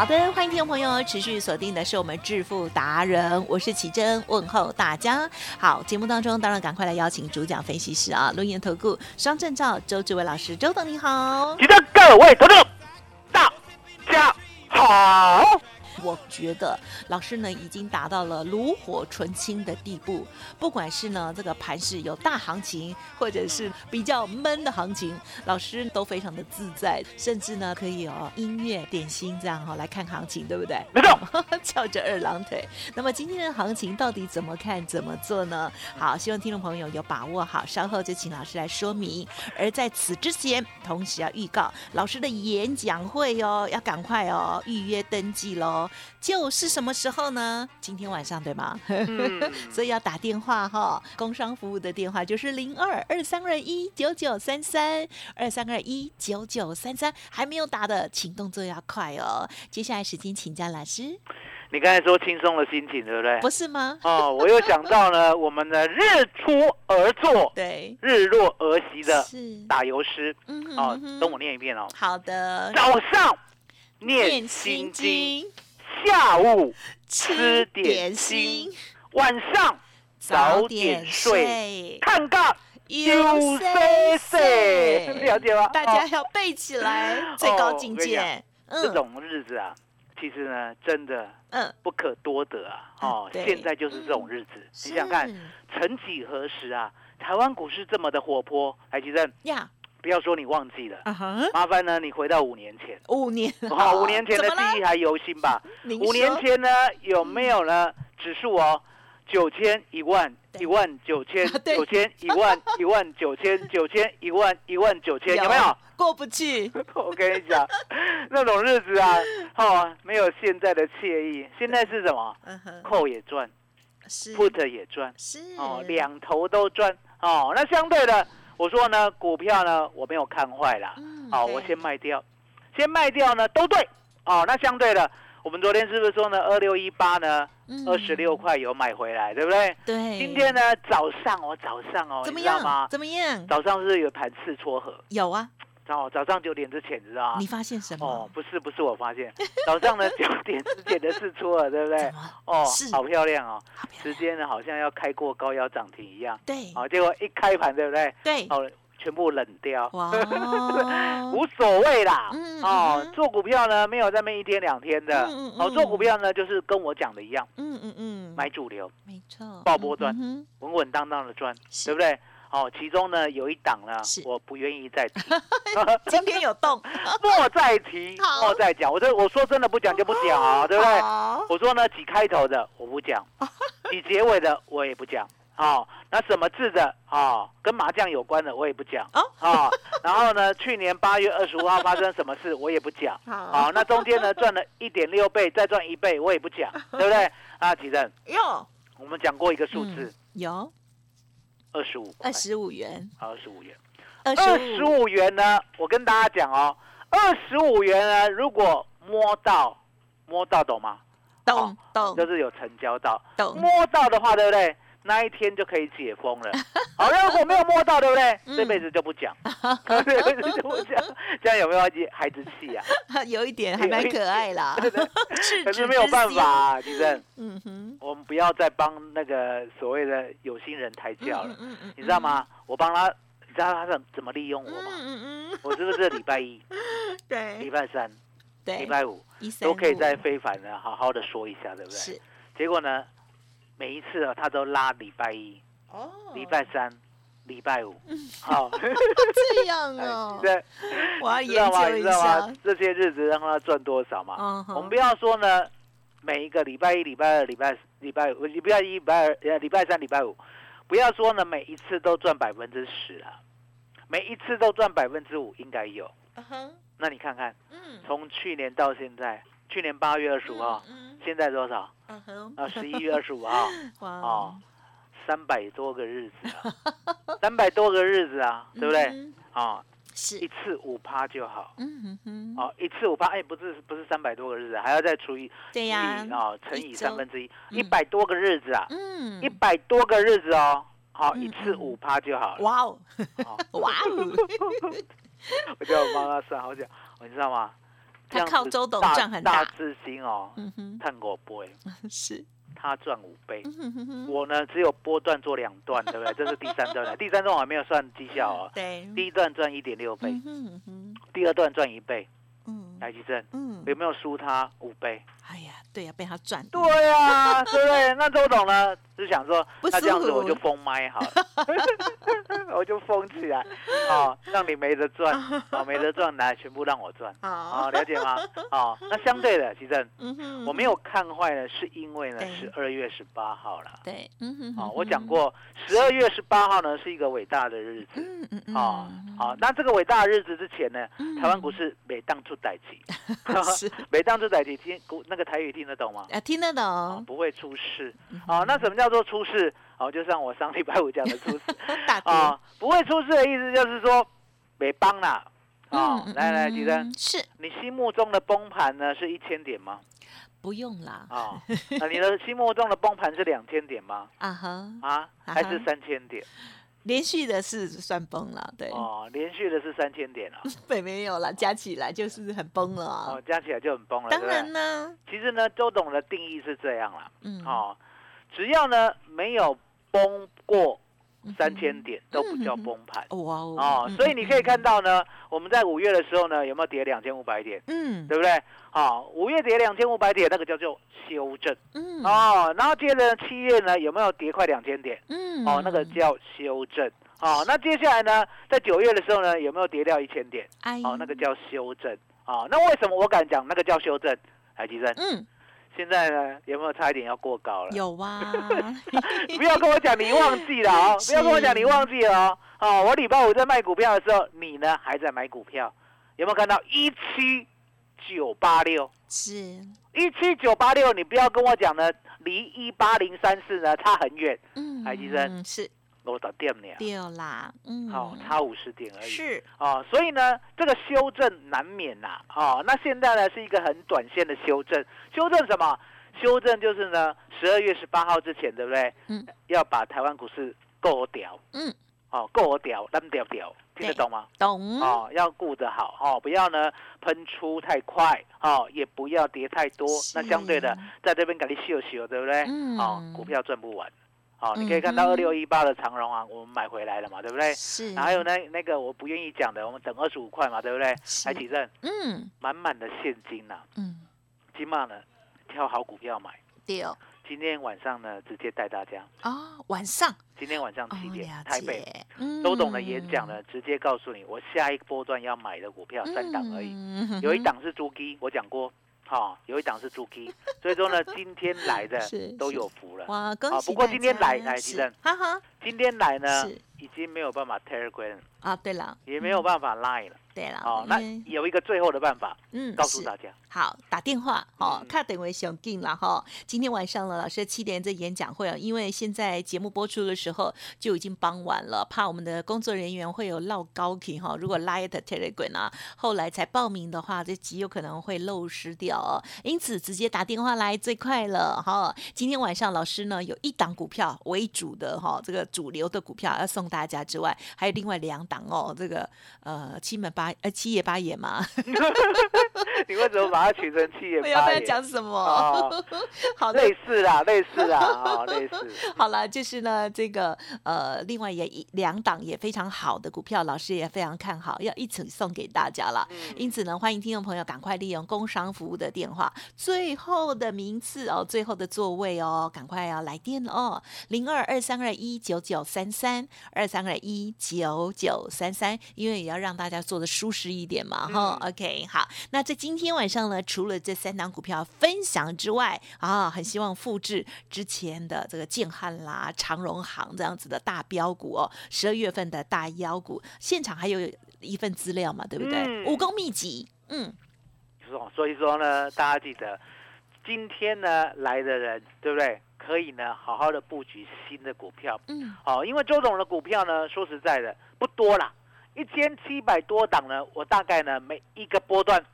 好的，欢迎听众朋友持续锁定的是我们致富达人，我是奇珍，问候大家。好，节目当中当然赶快来邀请主讲分析师啊，龙岩投顾双证照周志伟老师，周董你好。奇珍各位投众，大家好。我觉得老师呢已经达到了炉火纯青的地步，不管是呢这个盘势有大行情，或者是比较闷的行情，老师都非常的自在，甚至呢可以哦音乐点心这样哈来看行情，对不对？没错，翘着二郎腿。那么今天的行情到底怎么看怎么做呢？好，希望听众朋友有把握好，稍后就请老师来说明。而在此之前，同时要预告老师的演讲会哦，要赶快哦预约登记喽。就是什么时候呢？今天晚上对吗？所以要打电话哈，工商服务的电话就是零二二三二一九九三三二三二一九九三三，还没有打的，请动作要快哦。接下来时间请教老师。你刚才说轻松的心情对不对？不是吗？哦，我又想到了 我们的日出而作，对，日落而息的打油诗。嗯，哦，等我念一遍哦。好的，早上。念心经，下午吃点心，晚上早点睡，看个 U C C，了解吗？大家要背起来，最高境界。这种日子啊，其实呢，真的，嗯，不可多得啊。哦，现在就是这种日子。你想看，曾几何时啊，台湾股市这么的活泼，海奇正呀。不要说你忘记了，麻烦呢，你回到五年前。五年，好，五年前的记忆还犹新吧？五年前呢，有没有呢？指数哦，九千一万一万九千九千一万 一万九千九千一万一万九千，有没有？过不去。我跟你讲，那种日子啊，哦，没有现在的惬意。现在是什么？扣也赚，是，put 也赚，是，哦，两头都赚。哦，那相对的。我说呢，股票呢我没有看坏啦，好，我先卖掉，先卖掉呢都对，哦，那相对的，我们昨天是不是说呢，二六一八呢，二十六块有买回来，对不对？对。今天呢早上哦，早上哦，怎么样吗？怎么样？早上是有盘次撮合，有啊。哦，早上九点之前知道你发现什么？哦，不是不是我发现，早上呢九点之前的事出了，对不对？哦，好漂亮哦，时间呢好像要开过高腰涨停一样。对，哦，结果一开盘，对不对？对，哦，全部冷掉。哇，无所谓啦。哦，做股票呢没有这么一天两天的。哦，做股票呢就是跟我讲的一样。嗯嗯嗯，买主流，没错，爆波赚，稳稳当当的赚，对不对？哦，其中呢有一档呢，我不愿意再提。今天有动，莫再提，莫再讲。我这我说真的不讲就不讲啊，对不对？我说呢，几开头的我不讲，几结尾的我也不讲。哦，那什么字的啊，跟麻将有关的我也不讲。哦，然后呢，去年八月二十五号发生什么事我也不讲。好，那中间呢赚了一点六倍，再赚一倍我也不讲，对不对？啊，奇正，有，我们讲过一个数字，有。二十五，二十五元，二十五元，二十五元呢？我跟大家讲哦，二十五元呢，如果摸到，摸到懂吗？懂懂，就是有成交到，懂摸到的话，对不对？那一天就可以解封了。好，如果没有摸到，对不对？这辈子就不讲，这辈子就不讲。这样有没有孩子气啊？有一点，还蛮可爱啦。可是没有办法，李正，嗯哼，我们不要再帮那个所谓的有心人抬轿了，你知道吗？我帮他，你知道他怎怎么利用我吗？我是不是礼拜一、对，礼拜三、对，礼拜五都可以在非凡的好好的说一下，对不对？是。结果呢，每一次啊，他都拉礼拜一、哦，礼拜三。礼拜五，好，这样哦。对，我要研究一下。这些日子让他赚多少嘛。我们不要说呢，每一个礼拜一、礼拜二、礼拜礼拜五、礼拜一、礼拜二、礼拜三、礼拜五，不要说呢，每一次都赚百分之十啊，每一次都赚百分之五，应该有。那你看看，嗯。从去年到现在，去年八月二十五号，现在多少？啊，十一月二十五号，哦。三百多个日子啊，三百多个日子啊，对不对？啊，是。一次五趴就好。嗯哼哼，哦，一次五趴，哎，不是不是三百多个日子，还要再除以对呀，啊，乘以三分之一，一百多个日子啊，嗯，一百多个日子哦，好，一次五趴就好了。哇哦，哇哦，我叫我妈妈算好久，你知道吗？他靠周董赚很大，大资金哦，探过波是。他赚五倍，我呢只有波段做两段，对不对？这是第三段。了，第三段我还没有算绩效哦。对，第一段赚一点六倍，第二段赚一倍。嗯，来吉正，嗯，有没有输他五倍？哎呀，对呀，被他赚。对呀，对不对？那周董呢，是想说，那这样子我就封麦好了，我就封起来，好，让你没得赚，好，没得赚，来全部让我赚，好，了解吗？好，那相对的，吉正，我没有看坏呢，是因为呢，十二月十八号了。对，嗯哼，好，我讲过，十二月十八号呢是一个伟大的日子，嗯嗯嗯，好，好，那这个伟大的日子之前呢，台湾股市每当出代级，是 每当出代级，听股那。台语听得懂吗？啊，听得懂，不会出事。哦，那什么叫做出事？哦，就像我上礼拜五讲的出事。啊，不会出事的意思就是说没帮啦。啊，来来，吉生，是你心目中的崩盘呢？是一千点吗？不用啦。啊，那你的心目中的崩盘是两千点吗？啊哈，啊，还是三千点？连续的是算崩了，对。哦，连续的是三千点啊，对，没有了，加起来就是很崩了啊。哦，加起来就很崩了。当然呢，其实呢，周董的定义是这样啦，嗯，哦，只要呢没有崩过。三千点都不叫崩盘哇哦，所以你可以看到呢，我们在五月的时候呢，有没有跌两千五百点？嗯，对不对？好，五月跌两千五百点，那个叫做修正。嗯，哦，然后接着七月呢，有没有跌快两千点？嗯，哦，那个叫修正。哦，那接下来呢，在九月的时候呢，有没有跌掉一千点？哦，那个叫修正。哦，那为什么我敢讲那个叫修正？海基生。嗯。现在呢，有没有差一点要过高了？有啊！不要跟我讲你忘记了哦，不要跟我讲你忘记了哦。哦，我礼拜五在卖股票的时候，你呢还在买股票？有没有看到一七九八六？是一七九八六，你不要跟我讲呢，离一八零三四呢差很远。嗯，海医生是。我打电呢，掉啦，嗯，好，差五十点而已，是哦，所以呢，这个修正难免呐，啊，那现在呢是一个很短线的修正，修正什么？修正就是呢，十二月十八号之前，对不对？嗯，要把台湾股市够屌，嗯，哦，够屌，单屌屌，听得懂吗？懂，哦，要顾得好，哦，不要呢喷出太快，哦，也不要跌太多，那相对的，在这边给你秀秀，对不对？嗯，哦，股票赚不完。好，你可以看到二六一八的长荣啊，我们买回来了嘛，对不对？是。还有那那个我不愿意讲的，我们等二十五块嘛，对不对？来提证。嗯。满满的现金呐。嗯。今晚呢，挑好股票买。对。今天晚上呢，直接带大家。哦，晚上。今天晚上七点，台北。周董的演讲呢，直接告诉你，我下一波段要买的股票三档而已，有一档是猪基，我讲过。好，有一档是朱 K，所以说呢，今天来的都有福了。哇，恭喜！不过今天来来，吉正，哈哈，今天来呢，已经没有办法 Telegram 啊，对了，也没有办法 Line 了。对了，哦，那有一个最后的办法，嗯，告诉大家，好，打电话，哦，看等为熊进了哈。今天晚上了，老师七点这演讲会啊，因为现在节目播出的时候就已经傍晚了，怕我们的工作人员会有漏高频哈。如果 Light Telegram 啊，后来才报名的话，这极有可能会漏失掉哦。因此直接打电话来最快了哈。今天晚上老师呢有一档股票为主的哈，这个主流的股票要送大家之外，还有另外两档哦，这个呃七门八呃七爷八爷嘛。你为什么把它取成七爷八爷？讲什么？好，类似啦，类似啦，啊，类似。好了，就是呢，这个呃，另外也一两档也非常好的股票，老师也非常看好，要一起送给大家了。因此呢，欢迎听众朋友赶快利用工商服务的电话，最后的名次哦，最后的座位哦，赶快要来电哦，零二二三二一九九三三二三二一九九三三，因为也要让大家做的舒适一点嘛，哈。OK，好，那在今天晚上呢，除了这三档股票分享之外，啊，很希望复制之前的这个建汉啦、长荣行这样子的大标股哦，十二月份的大妖股，现场还有一份资料嘛，对不对？武功秘籍，嗯，所以说呢，大家记得今天呢来的人，对不对？可以呢好好的布局新的股票，嗯，好，因为周董的股票呢，说实在的不多啦，一千七百多档呢，我大概呢每一个波段。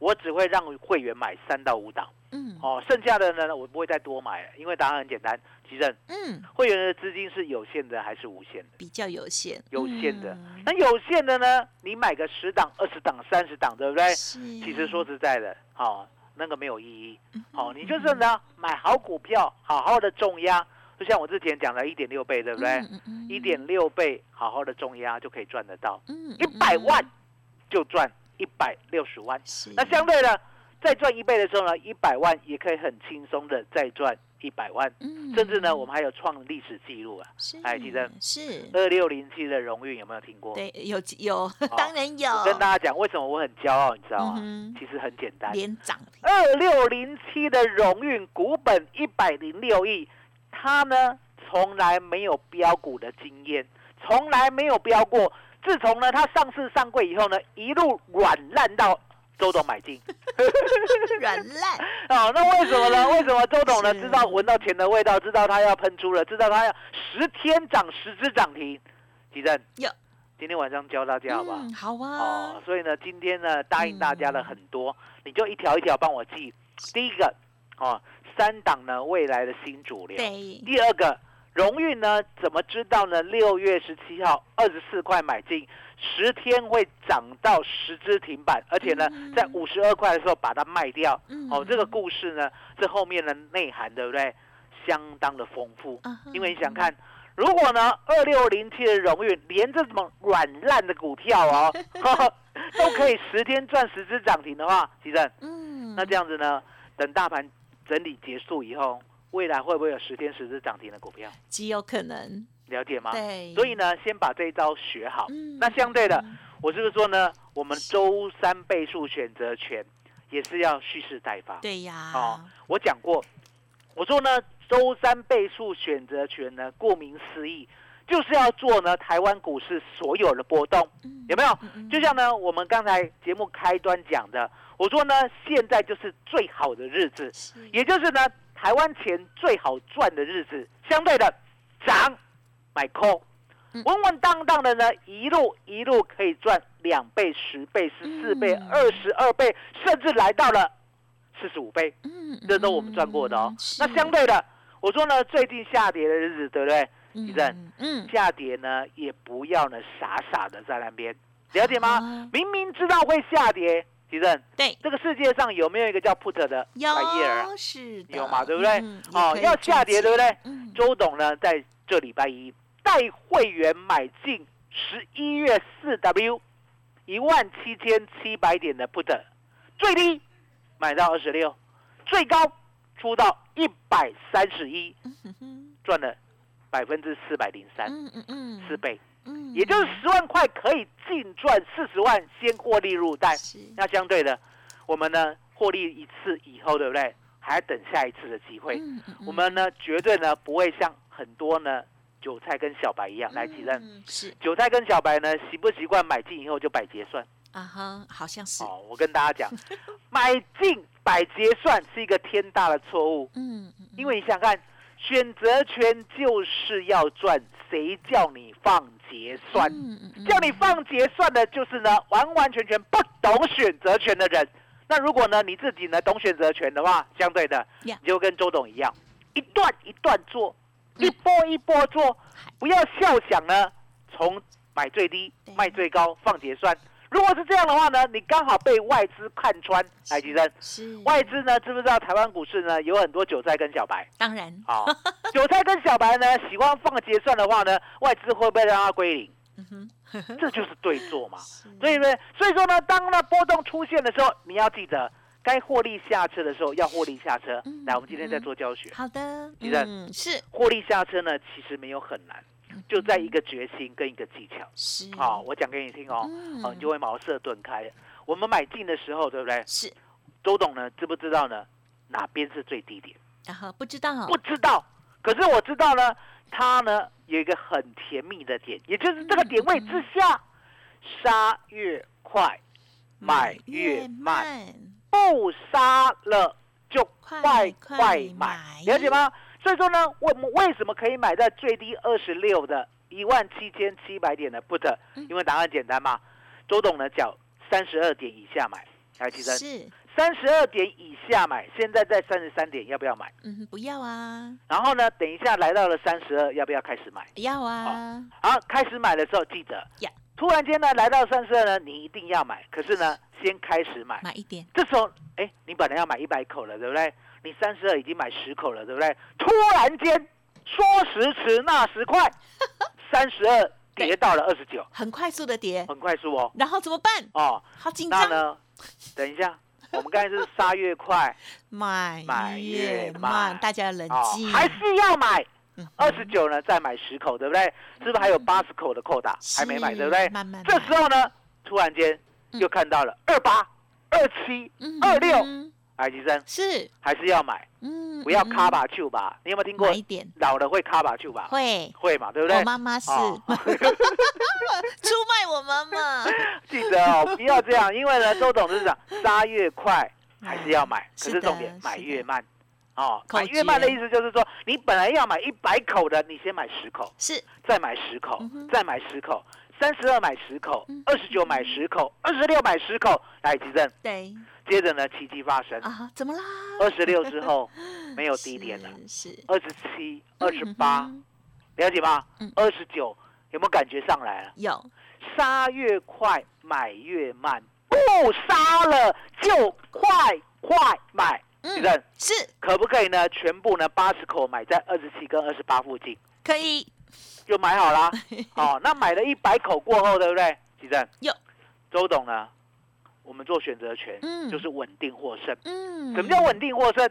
我只会让会员买三到五档，嗯，哦，剩下的呢，我不会再多买了，因为答案很简单，其实，嗯，会员的资金是有限的还是无限的？比较有限，有限的。那有限的呢？你买个十档、二十档、三十档，对不对？其实说实在的，好，那个没有意义。好，你就是呢，买好股票，好好的重压，就像我之前讲的一点六倍，对不对？一点六倍，好好的重压就可以赚得到，一百万就赚。一百六十万，那相对的，再赚一倍的时候呢，一百万也可以很轻松的再赚一百万，甚至呢，我们还有创历史记录啊！哎，记得是二六零七的荣誉有没有听过？对，有有，当然有。跟大家讲，为什么我很骄傲，你知道吗？其实很简单，连涨二六零七的荣誉股本一百零六亿，它呢从来没有标股的经验，从来没有标过。自从呢，它上市上柜以后呢，一路软烂到周董买进，软烂 哦！那为什么呢？为什么周董呢？知道闻到钱的味道，知道他要喷出了，知道他要十天涨十只涨停，吉正有，今天晚上教大家好不好？好啊。哦，所以呢，今天呢答应大家了很多，你就一条一条帮我记。第一个，哦，三档呢未来的新主流。对。第二个。荣誉呢？怎么知道呢？六月十七号二十四块买进，十天会涨到十只停板，而且呢，在五十二块的时候把它卖掉。哦，这个故事呢，这后面的内涵对不对？相当的丰富。因为你想看，如果呢，二六零七的荣誉连这种软烂的股票哦，都可以十天赚十只涨停的话，其实，嗯，那这样子呢，等大盘整理结束以后。未来会不会有十天十只涨停的股票？极有可能，了解吗？对。所以呢，先把这一招学好。那相对的，我是不是说呢，我们周三倍数选择权也是要蓄势待发。对呀。哦，我讲过，我说呢，周三倍数选择权呢，顾名思义，就是要做呢台湾股市所有的波动，有没有？就像呢，我们刚才节目开端讲的，我说呢，现在就是最好的日子，也就是呢。台湾钱最好赚的日子，相对的涨买 call，稳稳当当的呢，一路一路可以赚两倍、十倍、十四倍、二十二倍，甚至来到了四十五倍。嗯，这都我们赚过的哦。那相对的，我说呢，最近下跌的日子，对不对？李正，嗯，下跌呢，也不要呢傻傻的在那边，了解吗？明明知道会下跌。地震对这个世界上有没有一个叫 put 的玩意儿？是有嘛？对不对？哦，要下跌，对不对？周董呢，在这礼拜一带会员买进十一月四 W 一万七千七百点的 put，最低买到二十六，最高出到一百三十一，赚了百分之四百零三，四倍。也就是十万块可以净赚四十万，先获利入袋。那相对的，我们呢获利一次以后，对不对？还要等下一次的机会。我们呢绝对呢不会像很多呢韭菜跟小白一样来提认。是韭菜跟小白呢习不习惯买进以后就摆结算？啊哈，好像是。哦，我跟大家讲，买进摆结算是一个天大的错误。嗯，因为你想看，选择权就是要赚，谁叫你放？结算，叫你放结算的，就是呢完完全全不懂选择权的人。那如果呢你自己呢懂选择权的话，相对的，你就跟周董一样，一段一段做，一波一波做，不要笑想呢从买最低，卖最高，放结算。如果是这样的话呢，你刚好被外资看穿，来吉生。是外资呢，知不知道台湾股市呢有很多韭菜跟小白？当然，好，韭菜跟小白呢 喜欢放结算的话呢，外资会不会让它归零？嗯这就是对做嘛。所以呢，所以说呢，当那波动出现的时候，你要记得该获利下车的时候要获利下车。来，我们今天在做教学。好的，李正嗯，是获利下车呢，其实没有很难，就在一个决心跟一个技巧。是好，我讲给你听哦，哦，你就会茅塞顿开。我们买进的时候，对不对？是，周董呢，知不知道呢？哪边是最低点？然后不知道不知道。可是我知道呢，它呢有一个很甜蜜的点，也就是这个点位之下，杀越快，买越慢，不杀了就快快买，了解吗？所以说呢，我们为什么可以买在最低二十六的一万七千七百点的 put？因为答案简单嘛，周董呢叫三十二点以下买，来记得是三十二点以下买，现在在三十三点，要不要买？嗯，不要啊。然后呢，等一下来到了三十二，要不要开始买？要啊。好，开始买的时候记得，突然间呢来到三十二呢，你一定要买。可是呢，先开始买，买一点。这时候，哎，你本来要买一百口了，对不对？你三十二已经买十口了，对不对？突然间说时迟那时快，三十二跌到了二十九，很快速的跌，很快速哦。然后怎么办？哦，好紧张。那呢？等一下。我们刚才是杀越快，买买越慢，大家冷静，还是要买。二十九呢，再买十口，对不对？是不是还有八十口的扣打还没买，对不对？慢慢。这时候呢，突然间又看到了二八、二七、二六，哎，吉生是还是要买？嗯，不要卡把球吧？你有没有听过？老了会卡把球吧？会会嘛？对不对？我妈妈是 出卖我妈妈。记得哦，不要这样，因为呢，周董事长杀越快还是要买，可是重点买越慢。哦，买越慢的意思就是说，你本来要买一百口的，你先买十口，是。再买十口，再买十口，三十二买十口，二十九买十口，二十六买十口，来急诊。对，接着呢，奇迹发生。啊，怎么啦？二十六之后 没有低点了，是二十七、二十八，了解吗？二十九有没有感觉上来了？有，杀越快买越慢，不杀了就快快买。主任是可不可以呢？全部呢八十口买在二十七跟二十八附近，可以，就买好啦。哦，那买了一百口过后，对不对？主任有周董呢？我们做选择权，嗯，就是稳定获胜。嗯，什么叫稳定获胜？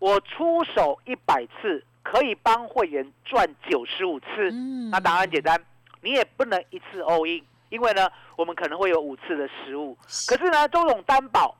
我出手一百次，可以帮会员赚九十五次。嗯，那答案简单，你也不能一次 all in，因为呢，我们可能会有五次的失误。可是呢，周董担保。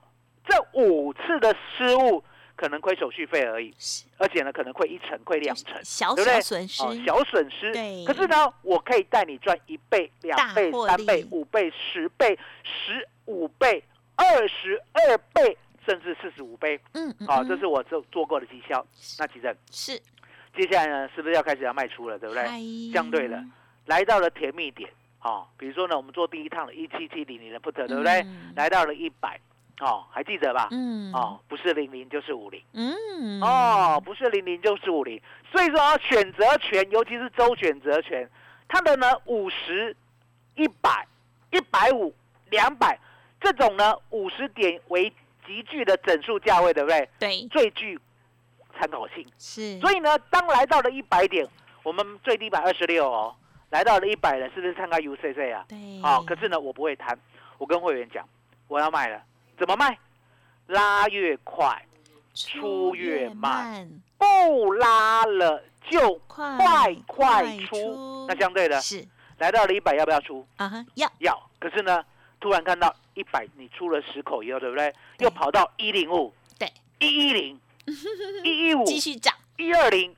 这五次的失误可能亏手续费而已，而且呢可能亏一成、亏两成，对不对？损失，小损失。可是呢，我可以带你赚一倍、两倍、三倍、五倍、十倍、十五倍、二十二倍，甚至四十五倍。嗯，好，这是我做做过的绩效。那其实是，接下来呢，是不是要开始要卖出了？对不对？相对的，来到了甜蜜点。哦，比如说呢，我们做第一趟的一七七零零的 put，对不对？来到了一百。哦，还记得吧？嗯。哦，不是零零就是五零。嗯。哦，不是零零就是五零。所以说选择权，尤其是周选择权，它的呢五十、一百、一百五、两百这种呢五十点为极具的整数价位，对不对？对。最具参考性。是。所以呢，当来到了一百点，我们最低百二十六哦，来到了一百了，是不是参考 UCC 啊？对。好，可是呢，我不会贪。我跟会员讲，我要卖了。怎么卖？拉越快，出越慢，不拉了就快快出。那相对的，是。来到了一百，要不要出？啊哈，要。要。可是呢，突然看到一百，你出了十口以后，对不对？又跑到一零五，对，一一零，一一五，继续涨，一二零，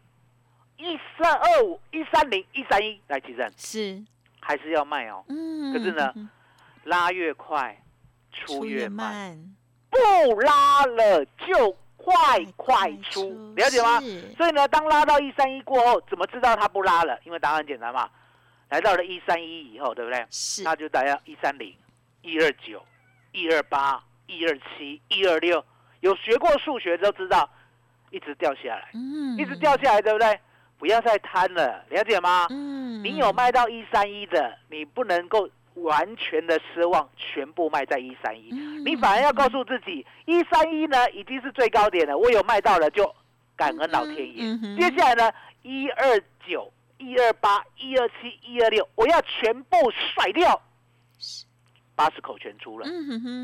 一三二五，一三零，一三一，来，齐正。是。还是要卖哦？嗯，可是呢，拉越快。出越慢，不拉了就快快出，了解吗？所以呢，当拉到一三一过后，怎么知道它不拉了？因为答案简单嘛，来到了一三一以后，对不对？是，那就大家一三零、一二九、一二八、一二七、一二六，有学过数学都知道，一直掉下来，嗯，一直掉下来，对不对？不要再贪了，了解吗？嗯，你有卖到一三一的，你不能够完全的失望全部卖在一三一，你反而要告诉自己，一三一呢已经是最高点了，我有卖到了就感恩老天爷。接下来呢，一二九、一二八、一二七、一二六，我要全部甩掉。八十口全出了，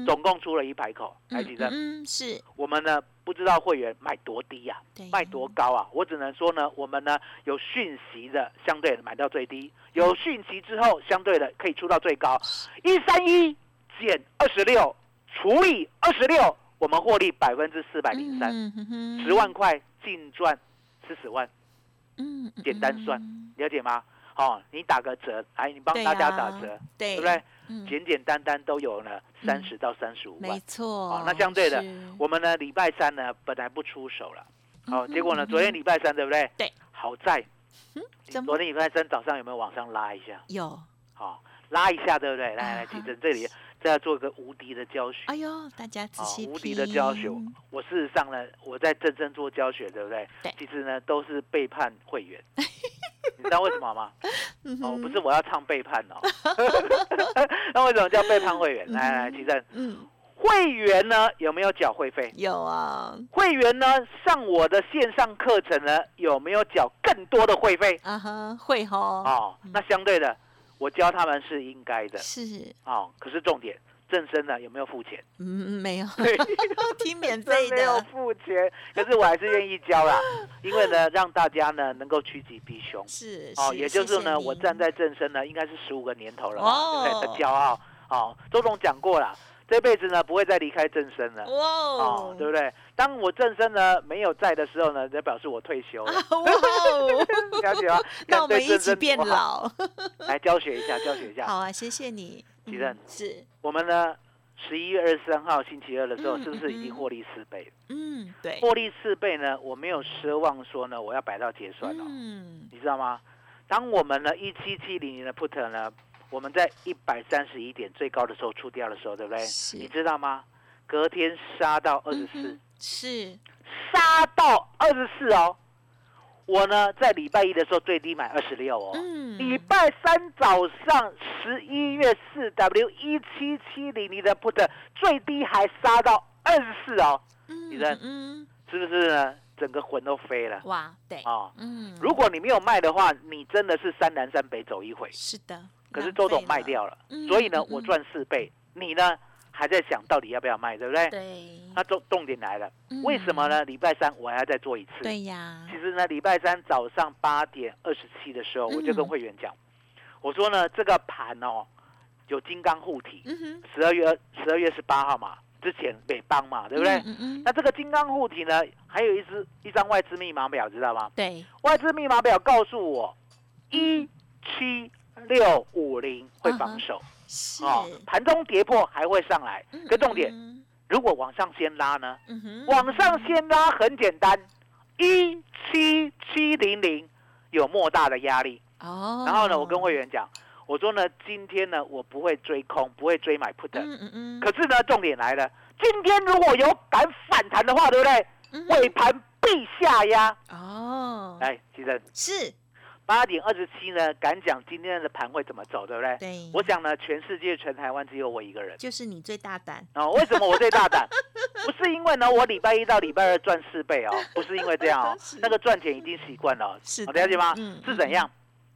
总共出了一百口，还记得？嗯，是。我们呢不知道会员买多低呀，卖多高啊？我只能说呢，我们呢有讯息的，相对买到最低；有讯息之后，相对的可以出到最高。一三一减二十六除以二十六，我们获利百分之四百零三，十万块净赚四十万。嗯，简单算，了解吗？哦，你打个折，哎，你帮大家打折，对不对？简简单单都有了三十到三十五万，没错。那相对的，我们呢礼拜三呢本来不出手了，好，结果呢昨天礼拜三对不对？对。好在，昨天礼拜三早上有没有往上拉一下？有。好，拉一下对不对？来来，其实这里。再要做个无敌的教学。哎呦，大家仔细无敌的教学，我事实上呢，我在真正做教学，对不对？对。其实呢，都是背叛会员。你知道为什么吗？哦，不是我要唱背叛哦。那为什么叫背叛会员？来来，齐正。嗯。会员呢有没有缴会费？有啊。会员呢上我的线上课程呢有没有缴更多的会费？啊哈，会哈。哦，那相对的。我教他们是应该的，是哦。可是重点，正身呢有没有付钱？嗯，没有，听免费的，没有付钱。可是我还是愿意教啦，因为呢，让大家呢能够趋吉避凶。是哦，也就是呢，我站在正身呢，应该是十五个年头了，对不对？骄傲。哦，周总讲过了。这辈子呢不会再离开正身了，哦，对不对？当我正身呢没有在的时候呢，就表示我退休了。了解吗？那我们一起变老，来教学一下，教学一下。好啊，谢谢你。吉正是我们呢，十一月二十三号星期二的时候，是不是已经获利四倍？嗯，对。获利四倍呢，我没有奢望说呢，我要摆到结算了。嗯，你知道吗？当我们呢一七七零零的 put 呢？我们在一百三十一点最高的时候出掉的时候，对不对？你知道吗？隔天杀到二十四，是杀到二十四哦。我呢在礼拜一的时候最低买二十六哦。嗯。礼拜三早上十一月四 W 一七七零零的 put 最低还杀到二十四哦。嗯。你看，嗯，是不是呢？整个魂都飞了。哇，对。啊，嗯。如果你没有卖的话，你真的是山南山北走一回。是的。可是周董卖掉了，所以呢，我赚四倍。你呢，还在想到底要不要卖，对不对？对。那重重点来了，为什么呢？礼拜三我还要再做一次。对呀。其实呢，礼拜三早上八点二十七的时候，我就跟会员讲，我说呢，这个盘哦，有金刚护体。十二月十二月十八号嘛，之前北邦嘛，对不对？嗯嗯。那这个金刚护体呢，还有一支一张外资密码表，知道吗？对。外资密码表告诉我，一七。六五零会防守，哦，盘中跌破还会上来。可重点，如果往上先拉呢？往上先拉很简单，一七七零零有莫大的压力。哦，然后呢，我跟会员讲，我说呢，今天呢，我不会追空，不会追买 put。嗯嗯嗯。可是呢，重点来了，今天如果有敢反弹的话，对不对？尾盘必下压。哦，来，其实是。八点二十七呢，敢讲今天的盘会怎么走，对不对？对。我想呢，全世界全台湾只有我一个人。就是你最大胆。哦，为什么我最大胆？不是因为呢，我礼拜一到礼拜二赚四倍哦，不是因为这样哦，那个赚钱已经习惯了。是。了解吗？嗯。是怎样？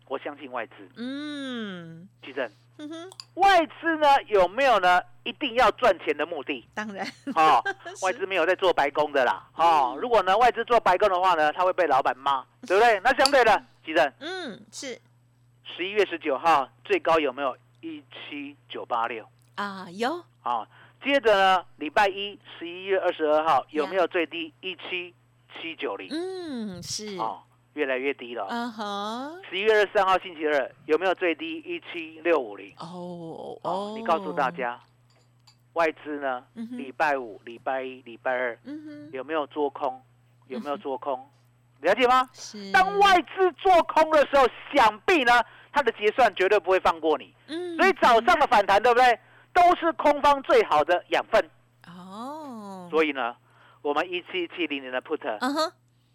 我相信外资。嗯。奇正。嗯哼。外资呢有没有呢？一定要赚钱的目的？当然。哦，外资没有在做白工的啦。哦，如果呢外资做白工的话呢，他会被老板骂，对不对？那相对的。嗯，是十一月十九号最高有没有一七九八六啊？有啊。接着呢，礼拜一十一月二十二号有没有最低一七七九零？嗯，是啊，越来越低了。嗯哼。十一月二十三号星期二有没有最低一七六五零？哦哦，你告诉大家，外资呢？礼拜五、礼拜一、礼拜二有没有做空？有没有做空？了解吗？是。当外资做空的时候，想必呢，它的结算绝对不会放过你。嗯。所以早上的反弹，对不对？都是空方最好的养分。哦。所以呢，我们一七七零年的 put，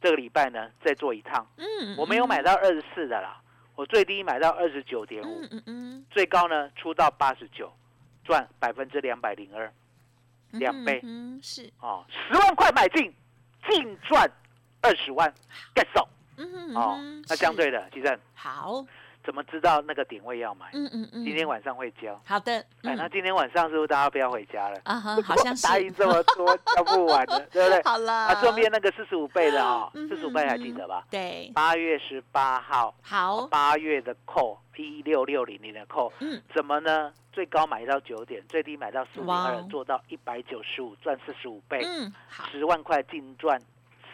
这个礼拜呢再做一趟。嗯，我没有买到二十四的啦，我最低买到二十九点五，嗯嗯嗯，最高呢出到八十九，赚百分之两百零二，两倍嗯，是，哦，十万块买进，净赚二十万，get 手嗯哦。那相对的，其实好，怎么知道那个点位要买？嗯嗯嗯，今天晚上会交。好的，哎，那嗯今天晚上是不是大家不要回家了？啊哈，好像是。答应这么多，交不完的，对不对？好了，啊，顺便那个四十五倍的啊，嗯四十五倍还记得吧？对，八月十八号，好，八月的扣一六六零零的扣，嗯，怎么呢？最高买到九点，最低买到四零二做到一百九十五，赚四十五倍，嗯，好，十万块净赚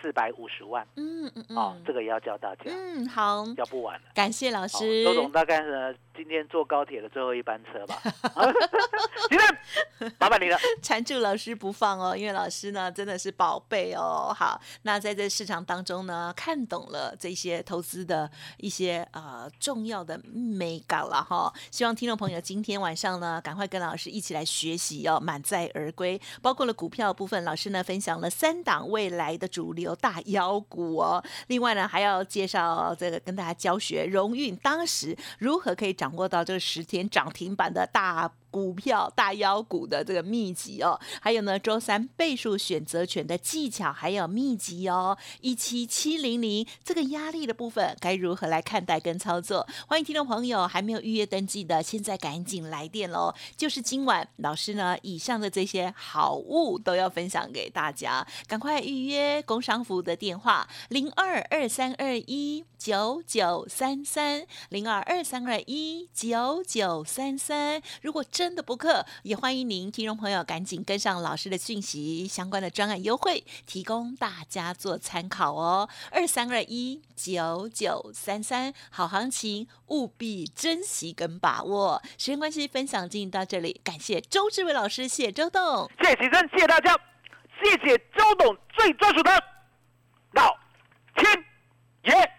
四百五十万。嗯嗯嗯，哦，这个也要教大家，嗯好，教不完了。感谢老哦师，周总大概是今天坐高铁的最后一班车吧。今天麻烦你了。缠住老师不放哦，因为老师呢真的是宝贝哦。好，那在这市场当中呢，看懂了这些投资的一些呃重要的美感了哈。希望听众朋友今天晚上呢，赶快跟老师一起来学习哦，满载而归。包括了股票部分，老师呢分享了三档未来的主流大妖股哦。另外呢，还要介绍这个跟大家教学荣运当时如何可以掌握到这十天涨停板的大。股票大妖股的这个秘籍哦，还有呢，周三倍数选择权的技巧还有秘籍哦，一七七零零这个压力的部分该如何来看待跟操作？欢迎听众朋友还没有预约登记的，现在赶紧来电喽！就是今晚老师呢，以上的这些好物都要分享给大家，赶快预约工商服务的电话零二二三二一九九三三零二二三二一九九三三，如果真的不客，也欢迎您听众朋友赶紧跟上老师的讯息，相关的专案优惠提供大家做参考哦。二三二一九九三三，好行情务必珍惜跟把握。时间关系，分享进行到这里，感谢周志伟老师，谢周董。谢谢齐生，谢谢大家，谢谢周董最专属的老天爷。